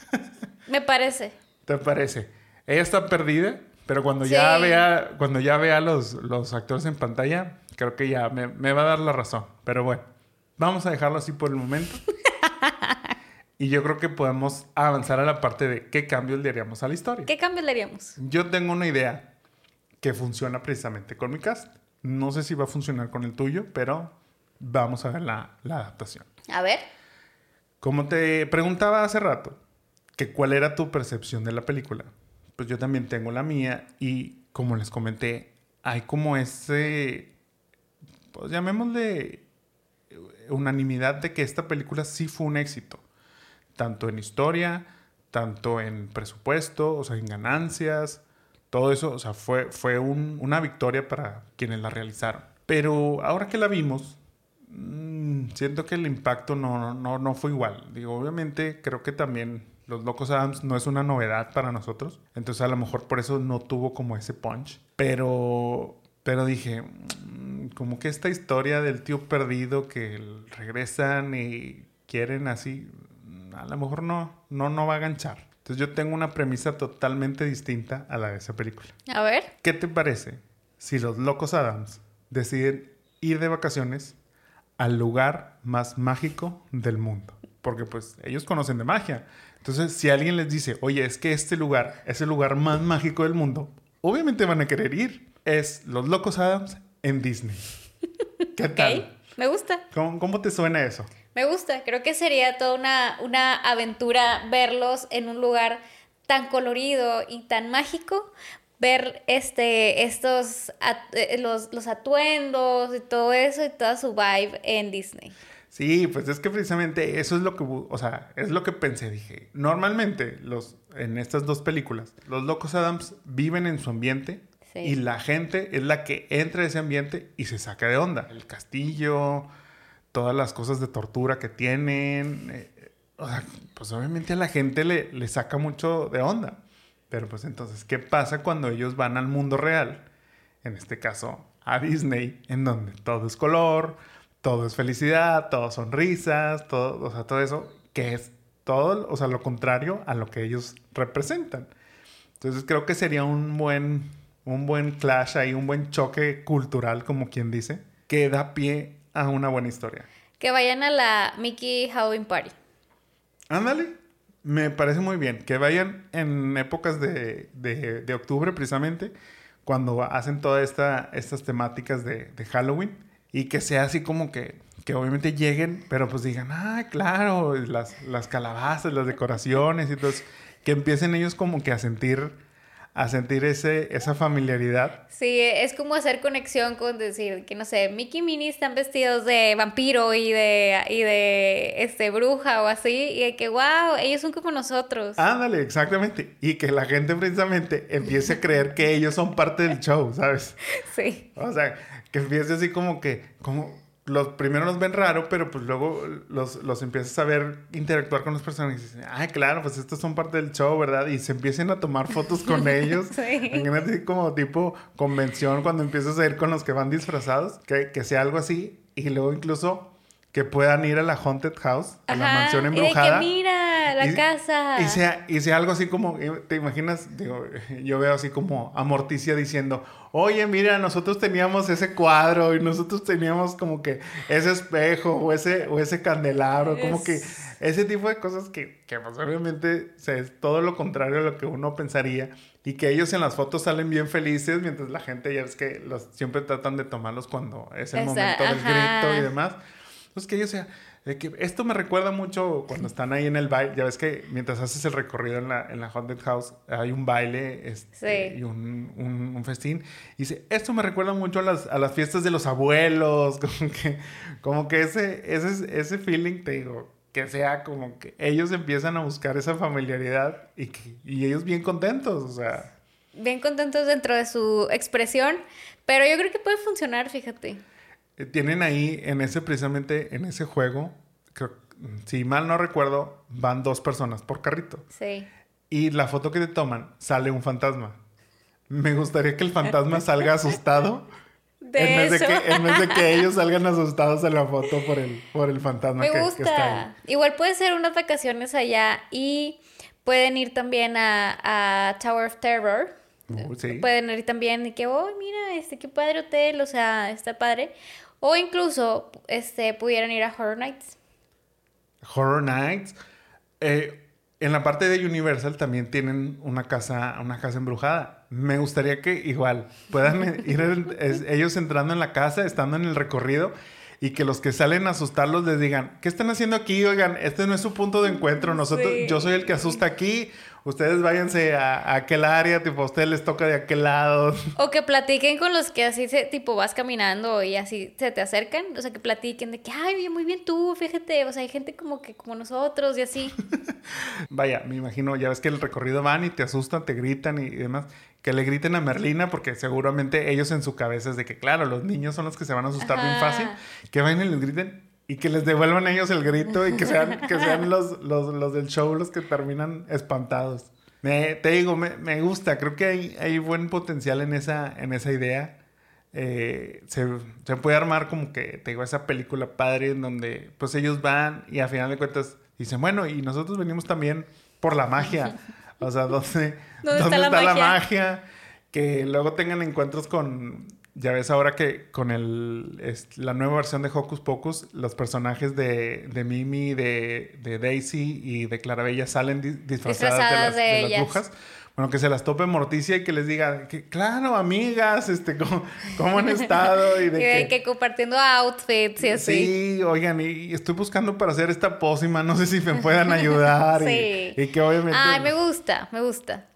*laughs* Me parece. ¿Te parece? Ella está perdida, pero cuando ya vea, cuando ya vea los, los actores en pantalla, creo que ya me, me va a dar la razón. Pero bueno, vamos a dejarlo así por el momento. *laughs* y yo creo que podemos avanzar a la parte de qué cambios le haríamos a la historia. ¿Qué cambios le haríamos? Yo tengo una idea que funciona precisamente con mi cast. No sé si va a funcionar con el tuyo, pero vamos a ver la, la adaptación. A ver. Como te preguntaba hace rato, que cuál era tu percepción de la película, pues yo también tengo la mía y como les comenté, hay como ese, pues llamémosle unanimidad de que esta película sí fue un éxito, tanto en historia, tanto en presupuesto, o sea, en ganancias, todo eso, o sea, fue, fue un- una victoria para quienes la realizaron. Pero ahora que la vimos, Mm, siento que el impacto no, no, no fue igual. Digo, obviamente creo que también Los Locos Adams no es una novedad para nosotros. Entonces a lo mejor por eso no tuvo como ese punch. Pero, pero dije, mm, como que esta historia del tío perdido que regresan y quieren así, a lo mejor no, no, no va a ganchar. Entonces yo tengo una premisa totalmente distinta a la de esa película. A ver. ¿Qué te parece si los locos Adams deciden ir de vacaciones al lugar más mágico del mundo? Porque pues ellos conocen de magia. Entonces, si alguien les dice, oye, es que este lugar es el lugar más mágico del mundo, obviamente van a querer ir. Es los locos Adams en Disney. *laughs* ¿Qué tal? Me gusta. ¿Cómo, cómo te suena eso? Me gusta. Creo que sería toda una, una aventura verlos en un lugar tan colorido y tan mágico. Ver este, estos, eh, los, los atuendos y todo eso y toda su vibe en Disney. Sí, pues es que precisamente eso es lo que, o sea, es lo que pensé, dije. Normalmente los en estas dos películas, los locos Adams viven en su ambiente y la gente es la que entra a ese ambiente y se saca de onda. El castillo, todas las cosas de tortura que tienen, eh, o sea, pues obviamente a la gente le, le saca mucho de onda. Pero pues entonces, ¿qué pasa cuando ellos van al mundo real? En este caso, a Disney, en donde todo es color, todo es felicidad, todo son risas, todo, o sea, todo eso, que es todo, o sea, lo contrario a lo que ellos representan. Entonces creo que sería un buen, un buen clash ahí, un buen choque cultural, como quien dice, que da pie a una buena historia. Que vayan a la Mickey Halloween Party. Ándale, me parece muy bien. Que vayan en épocas de, de, octubre, precisamente, cuando hacen todas esta, estas temáticas de, de Halloween y que sea así como que, que obviamente lleguen, pero pues digan, ah, claro, las, las calabazas, las decoraciones y todo que empiecen ellos como que a sentir a sentir ese, esa familiaridad. Sí, es como hacer conexión con decir que, no sé, Mickey y Minnie están vestidos de vampiro y de, y de este, bruja o así, y que, wow, ellos son como nosotros. Ándale, exactamente. Y que la gente precisamente empiece a creer que ellos son parte del show, ¿sabes? *laughs* Sí. O sea, que empiece así como que, como, los primero los ven raro, pero pues luego los, los empiezas a ver interactuar con los personajes y dices, ay, claro, pues estos son parte del show, ¿verdad? Y se empiecen a tomar fotos con *laughs* ellos. sí. Como tipo convención cuando empiezas a ir con los que van disfrazados, que, que sea algo así. Y luego incluso que puedan ir a la Haunted House, a la mansión embrujada. Y que mira, la casa. Y sea, y sea algo así como, ¿te imaginas? Digo, *laughs* yo veo así como a Morticia diciendo, oye, mira, nosotros teníamos ese cuadro y nosotros teníamos como que ese espejo o ese, o ese candelabro, como que ese tipo de cosas que, que pues, obviamente es todo lo contrario a lo que uno pensaría y que ellos en las fotos salen bien felices mientras la gente ya ves que los, siempre tratan de tomarlos cuando es el momento del grito y demás. Pues que yo sea, que esto me recuerda mucho cuando están ahí en el baile. Ya ves que mientras haces el recorrido en la, en la Haunted House, hay un baile este, y un, un, festín. Y dice, esto me recuerda mucho a las, a las fiestas de los abuelos. *laughs* Como que, como que ese, ese, ese feeling, te digo, que sea como que ellos empiezan a buscar esa familiaridad y, que, y ellos bien contentos, o sea. Bien contentos dentro de su expresión, pero yo creo que puede funcionar, fíjate. Eh, tienen ahí, en ese precisamente, en ese juego, si mal no recuerdo, van dos personas por carrito. Sí. Y la foto que te toman, sale un fantasma. Me gustaría que el fantasma salga *laughs* asustado. en, vez De que, en vez de que ellos salgan asustados en la foto por el, por el fantasma Me gusta. Igual puede ser unas vacaciones allá y pueden ir también a, a Tower of Terror. Uh, sí. Pueden ir también y que, oh, mira, este, qué padre hotel, o sea, está padre. O incluso este, pudieran ir a Horror Nights. Horror Nights. Eh, en la parte de Universal también tienen una casa, una casa embrujada. Me gustaría que igual puedan *laughs* ir ellos entrando en la casa, estando en el recorrido y que los que salen a asustarlos les digan, ¿qué están haciendo aquí? Oigan, este no es su punto de encuentro. Nosotros, yo soy el que asusta aquí ustedes váyanse a, aquel área, tipo, a ustedes les toca de aquel lado. O que platiquen con los que así, se, tipo, vas caminando y así se te acercan. O sea, que platiquen de que, ay, muy bien tú, fíjate. O sea, hay gente como que como nosotros y así. *laughs* Vaya, me imagino, ya ves que el recorrido van y te asustan, te gritan y, demás. Que le griten a Merlina porque seguramente ellos en su cabeza es de que, claro, los niños son los que se van a asustar bien fácil. Que vayan y les griten y que les devuelvan ellos el grito y que sean, que *laughs* sean los, los, los del show los que terminan espantados. Me, te digo, me, me, gusta, creo que hay, hay, buen potencial en esa, en esa idea. Eh, se, se, puede armar como que, te digo, esa película padre en donde pues ellos van y a final de cuentas dicen, bueno, y nosotros venimos también por la magia. O sea, ¿dónde, *laughs* ¿dónde, está, la magia? Que luego tengan encuentros con ya ves ahora que con el, la nueva versión de Hocus Pocus, los personajes de, de Mimi, de, de, Daisy y de Clarabella salen disfrazadas, de las, brujas. bueno, que se las tope Morticia y que les diga, que, claro, amigas, este, ¿cómo, cómo han estado? Y de, *laughs* Y de que, compartiendo outfits y así. Sí, oigan, y estoy buscando para hacer esta pócima, no sé si me puedan ayudar. *laughs* Sí. y, y que obviamente... Ay, me gusta, me gusta.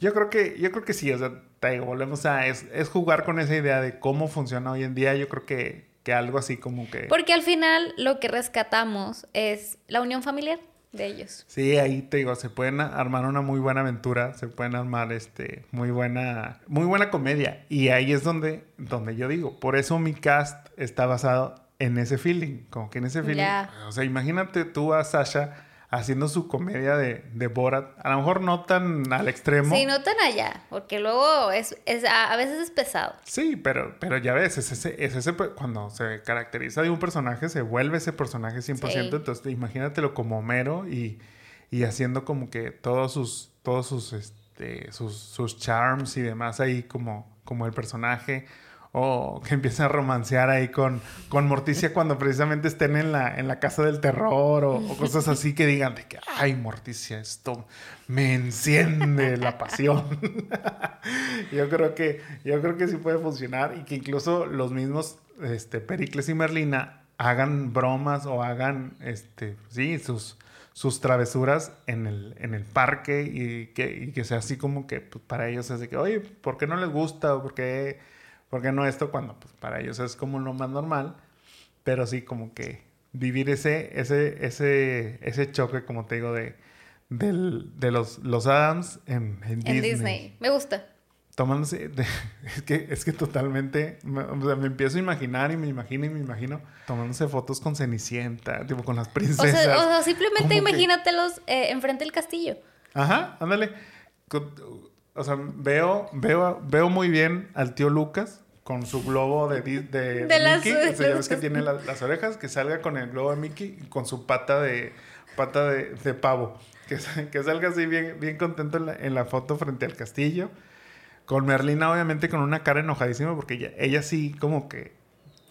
Yo creo que, yo creo que sí, o sea, te digo, volvemos a, es, es jugar con esa idea de cómo funciona hoy en día, yo creo que, que algo así como que... Porque al final lo que rescatamos es la unión familiar de ellos. Sí, ahí te digo, se pueden armar una muy buena aventura, se pueden armar este muy buena muy buena comedia y ahí es donde donde yo digo, por eso mi cast está basado en ese feeling, como que en ese feeling. O sea, imagínate tú a Sasha haciendo su comedia de, de Borat, a lo mejor no tan al extremo. Sí, no tan allá, porque luego es, es a, a veces es pesado. Sí, pero, pero ya ves, es ese, es ese, cuando se caracteriza de un personaje, se vuelve ese personaje 100%. Sí. Entonces, imagínatelo como Homero y, y haciendo como que todos sus, todos sus, este, sus, sus charms y demás ahí como, como el personaje. O que empieza a romancear ahí con, con Morticia cuando precisamente estén en la, en la casa del terror o, cosas así que digan de que, ay, Morticia, esto me enciende la pasión. *laughs* yo creo que, yo creo que sí puede funcionar y que incluso los mismos este, Pericles y Merlina hagan bromas o hagan este, sí, sus, sus travesuras en el, en el parque y que, y que sea así como que pues, para ellos es de que, oye, ¿por qué no les gusta? ¿O por qué, por qué no esto? Cuando pues, para ellos es como lo más normal, pero sí como que vivir ese, ese, ese, ese choque, como te digo, de, del- de los, los Adams en, en En Disney. Disney. Me gusta. Tomándose, de- *laughs* es que, es que totalmente, me, o sea, me empiezo a imaginar y me imagino y me imagino tomándose fotos con Cenicienta, tipo con las O princesas. sea, o sea, simplemente Como que- imagínatelos eh, enfrente del castillo. Ajá, ándale. Con- O sea, veo, veo, veo muy bien al tío Lucas con su globo de, *laughs* de, De las- Mickey. O sea, ya ves que las- tiene la- las orejas, que salga con el globo de Mickey y con su pata de pata de, de pavo. Que, *laughs* que salga así bien, bien contento en la, en la foto frente al castillo. Con Merlina, obviamente, con una cara enojadísima, porque ella, ella sí, como que.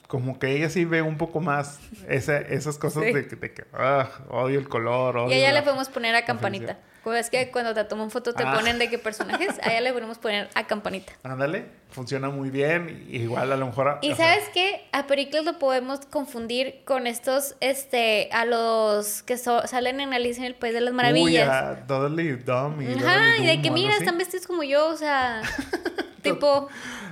Como que ella sí ve un poco más esa- esas cosas Sí. de, que- de que ah, odio el color. Y odio a ella la- le podemos poner a campanita. Como es que cuando te toman foto te Ah. ponen de qué personajes, a ella le podemos poner a campanita. Ándale, funciona muy bien. Igual a lo mejor. Y sea, sabes qué, a Pericles lo podemos confundir con estos, este, a los que so- salen en Alicia en el País de las Maravillas. Uy, a Dudley Dumb y Ajá, Dudley y de Doom que mira, así. están vestidos como yo, o sea, *laughs* tipo,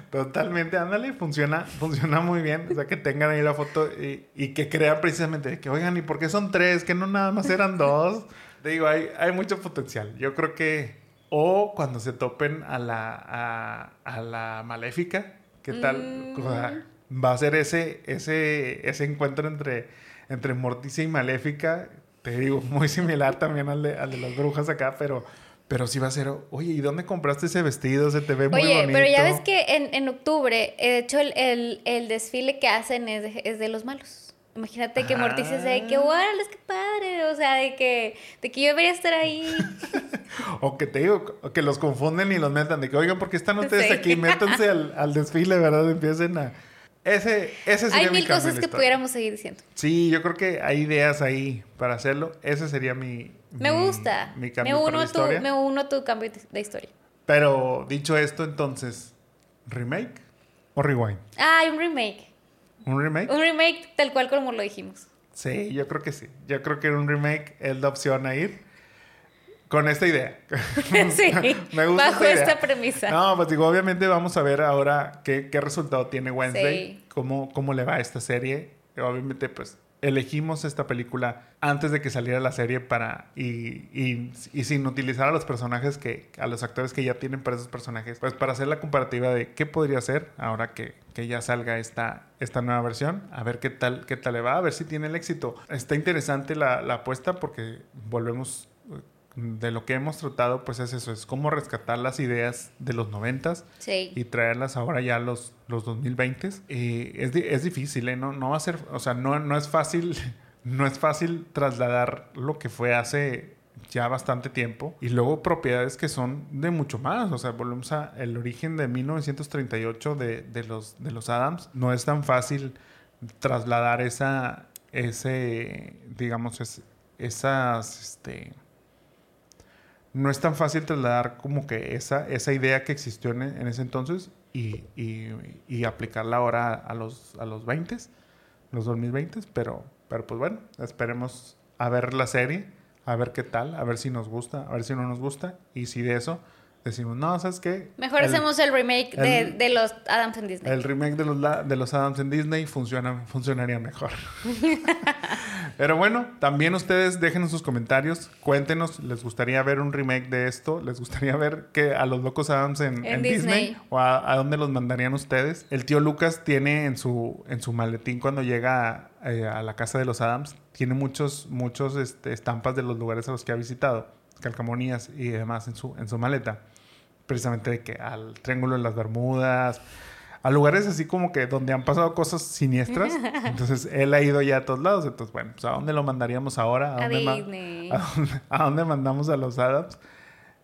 Totalmente, ándale, funciona, funciona muy bien. O sea, que tengan ahí la foto y, y que crean precisamente de que, oigan, ¿y por qué son tres? Que no nada más eran dos. Te digo, hay, hay mucho potencial. Yo creo que. O cuando se topen a la, a, a la maléfica, ¿qué tal? Mm. O sea, va a ser ese, ese, ese encuentro entre, entre Morticia y Maléfica. Te digo, muy similar también al de, al de las brujas acá, pero. Pero sí va a ser, oye, ¿y dónde compraste ese vestido? Se te ve muy oye, bonito. pero ya ves que en, en octubre, eh, de hecho, el, el, el desfile que hacen es de, es de los malos. Imagínate que Morticia se de que, Ah. ¡guau, qué padre! O sea, de que, de que yo debería estar ahí. *laughs* O que te digo, que los confunden y los metan de que, oigan, ¿por qué están ustedes Sí. aquí? Métanse al, al desfile, ¿verdad? Empiecen a... Ese, ese sería Hay mi mil cosas que pudiéramos seguir diciendo. Sí, yo creo que hay ideas ahí para hacerlo. Ese sería mi... Me mi- gusta. Mi Me cambio para uno, la a tu, historia. me uno a tu cambio de- de historia. Pero dicho esto, entonces, ¿remake o rewind? Ah, hay un remake. ¿Un remake? Un remake tal cual como lo dijimos. Sí, yo creo que sí. Yo creo que un remake es la opción a ir con esta idea. *laughs* sí, *laughs* Me gusta bajo esta idea. esta premisa. No, pues digo, obviamente vamos a ver ahora qué, qué resultado tiene Wednesday, Sí. cómo, cómo le va a esta serie. Obviamente, pues elegimos esta película antes de que saliera la serie para y, y, sin utilizar a los personajes que a los actores que ya tienen para esos personajes pues para hacer la comparativa de qué podría ser ahora que, que ya salga esta esta nueva versión a ver qué tal qué tal le va a ver si tiene el éxito. Está interesante la, la apuesta porque volvemos de lo que hemos tratado pues es eso es cómo rescatar las ideas de los noventas Sí. y traerlas ahora ya a los, los 2020 eh, es, es difícil, ¿eh? No, no va a ser, o sea, no, no es fácil, *laughs* no es fácil trasladar lo que fue hace ya bastante tiempo y luego propiedades que son de mucho más, o sea, volvemos a el origen de 1938 de, de los, de los Adams, no es tan fácil trasladar esa, ese, digamos, es- esas, este, no es tan fácil trasladar como que esa, esa idea que existió en, en ese entonces y, y, y aplicarla ahora a los, a los 20, los 2020, pero, pero pues bueno, esperemos a ver la serie, a ver qué tal, a ver si nos gusta, a ver si no nos gusta y si de eso decimos, no, ¿sabes qué? Mejor El- hacemos el remake de, el- de los Adams en Disney. el remake de los, de los Adams en Disney funciona, funcionaría mejor. *laughs* Pero bueno, también ustedes déjenos sus comentarios, cuéntenos, ¿les gustaría ver un remake de esto? ¿Les gustaría ver que a los locos Adams en, En en Disney. Disney? ¿O a, a dónde los mandarían ustedes? El tío Lucas tiene en su, en su maletín cuando llega eh, a la casa de los Adams, tiene muchos, muchos este, estampas de los lugares a los que ha visitado, calcamonías y demás en su, en su maleta precisamente de que al Triángulo de las Bermudas, a lugares así como que donde han pasado cosas siniestras. *laughs* Entonces él ha ido ya a todos lados. Entonces, bueno, pues ¿a dónde lo mandaríamos ahora? A dónde, ma- Disney. ¿A dónde, a dónde mandamos a los Adams?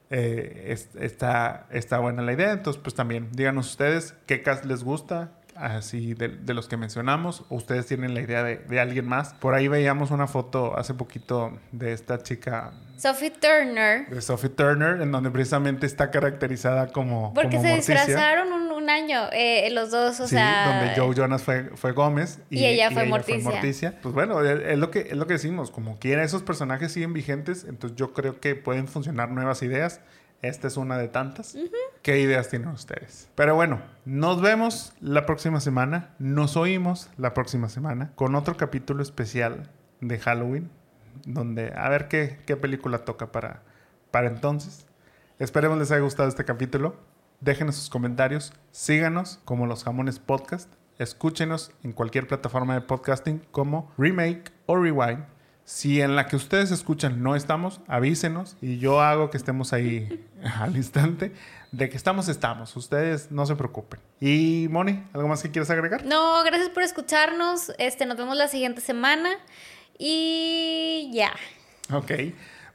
Eh, es- está, está buena la idea. Entonces, pues también díganos ustedes qué cast les gusta, así de, de los que mencionamos, ustedes tienen la idea de, de alguien más. Por ahí veíamos una foto hace poquito de esta chica, Sophie Turner. de Sophie Turner, en donde precisamente está caracterizada como. Porque como se Morticia. disfrazaron un, un año, eh, los dos, o sí, sea. donde Joe Jonas fue, fue Gómez Y ella fue Morticia. Pues bueno, es, lo que, es lo que decimos. Como quiera, esos personajes siguen vigentes, entonces yo creo que pueden funcionar nuevas ideas. Esta es una de tantas. ¿Qué ideas tienen ustedes? Pero bueno, nos vemos la próxima semana. Nos oímos la próxima semana con otro capítulo especial de Halloween. Donde a ver qué, qué película toca para, para entonces. Esperemos les haya gustado este capítulo. Déjenos sus comentarios. Síganos como Los Jamones Podcast. Escúchenos en cualquier plataforma de podcasting como Remake o Rewind. Si en la que ustedes escuchan no estamos, avísenos y yo hago que estemos ahí *laughs* al instante. De que estamos, estamos. Ustedes no se preocupen. Y Moni, ¿algo más que quieras agregar? No, gracias por escucharnos. Este, nos vemos la siguiente semana. Y ya. Ok.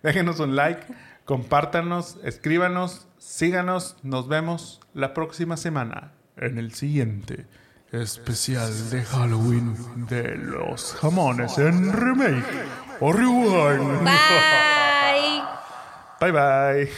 Déjenos un like, compártanos, escríbanos, síganos. Nos vemos la próxima semana en el siguiente especial de Halloween de los jamones en remake o rewind. Bye. Bye bye.